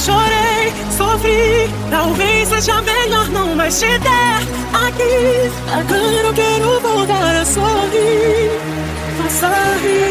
chorei, sofri. Talvez seja melhor não mais te ter aqui. Agora eu quero voltar a sorrir. A sorrir.